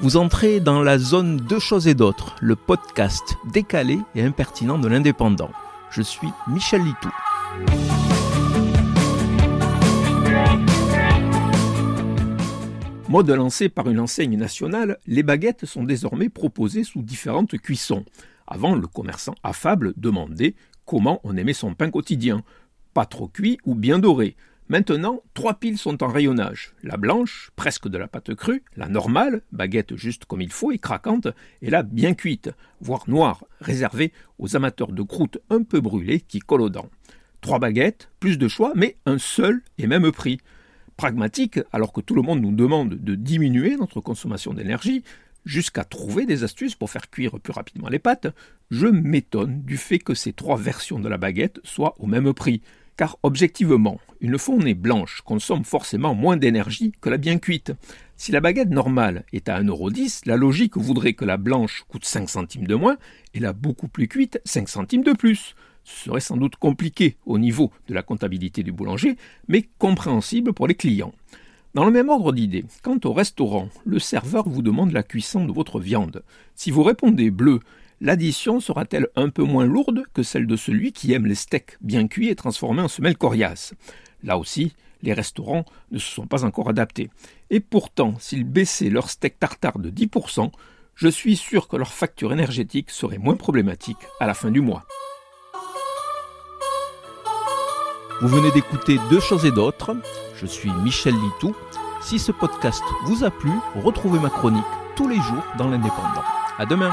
Vous entrez dans la zone Deux choses et d'autres, le podcast décalé et impertinent de l'indépendant. Je suis Michel Litou. Mode lancé par une enseigne nationale, les baguettes sont désormais proposées sous différentes cuissons. Avant, le commerçant affable demandait comment on aimait son pain quotidien, pas trop cuit ou bien doré. Maintenant, trois piles sont en rayonnage. La blanche, presque de la pâte crue, la normale, baguette juste comme il faut et craquante, et la bien cuite, voire noire, réservée aux amateurs de croûtes un peu brûlées qui collent aux dents. Trois baguettes, plus de choix, mais un seul et même prix. Pragmatique, alors que tout le monde nous demande de diminuer notre consommation d'énergie, jusqu'à trouver des astuces pour faire cuire plus rapidement les pâtes, je m'étonne du fait que ces trois versions de la baguette soient au même prix. Car objectivement, une fournée blanche consomme forcément moins d'énergie que la bien cuite. Si la baguette normale est à 1,10€, la logique voudrait que la blanche coûte 5 centimes de moins et la beaucoup plus cuite 5 centimes de plus. Ce serait sans doute compliqué au niveau de la comptabilité du boulanger, mais compréhensible pour les clients. Dans le même ordre d'idées, quant au restaurant, le serveur vous demande la cuisson de votre viande. Si vous répondez bleu, l'addition sera-t-elle un peu moins lourde que celle de celui qui aime les steaks bien cuits et transformés en semelles coriaces? Là aussi, les restaurants ne se sont pas encore adaptés. Et pourtant, s'ils baissaient leur steak tartare de 10%, je suis sûr que leur facture énergétique serait moins problématique à la fin du mois. Vous venez d'écouter Deux choses et d'autres. Je suis Michel Litou. Si ce podcast vous a plu, retrouvez ma chronique tous les jours dans l'Indépendant. À demain!